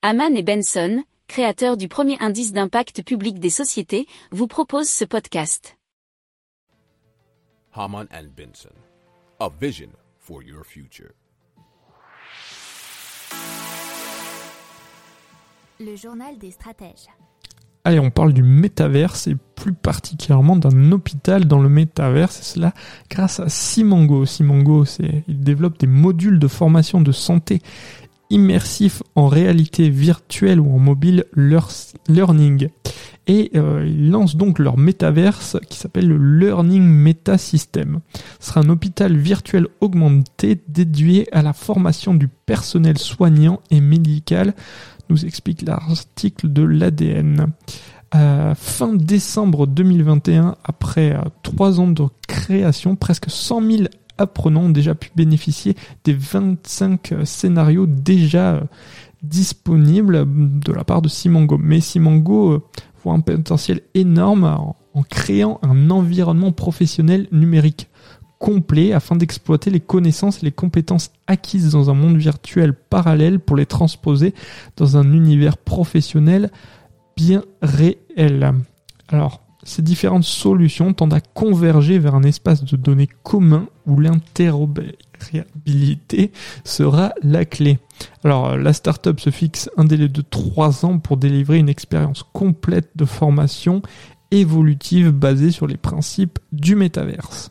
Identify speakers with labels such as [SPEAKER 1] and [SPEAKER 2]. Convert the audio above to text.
[SPEAKER 1] Haman et Benson, créateurs du premier indice d'impact public des sociétés, vous proposent ce podcast.
[SPEAKER 2] Haman and Benson, a vision for your future.
[SPEAKER 3] Le journal des stratèges.
[SPEAKER 4] Allez, on parle du métaverse et plus particulièrement d'un hôpital dans le métaverse. Et cela grâce à Simango. Simango, c'est, il développe des modules de formation de santé immersif en réalité virtuelle ou en mobile learning. Et euh, ils lancent donc leur métaverse qui s'appelle le Learning Meta System. Ce sera un hôpital virtuel augmenté dédié à la formation du personnel soignant et médical, nous explique l'article de l'ADN. Euh, fin décembre 2021, après euh, trois ans de création, presque 100 000 apprenants ont déjà pu bénéficier des 25 euh, scénarios déjà euh, disponibles de la part de Simango. Mais Simango euh, voit un potentiel énorme en, créant un environnement professionnel numérique complet afin d'exploiter les connaissances et les compétences acquises dans un monde virtuel parallèle pour les transposer dans un univers professionnel bien réel. Alors, ces différentes solutions tendent à converger vers un espace de données commun où l'interopérabilité sera la clé. Alors, la startup se fixe un délai de 3 ans pour délivrer une expérience complète de formation évolutive basée sur les principes du métaverse.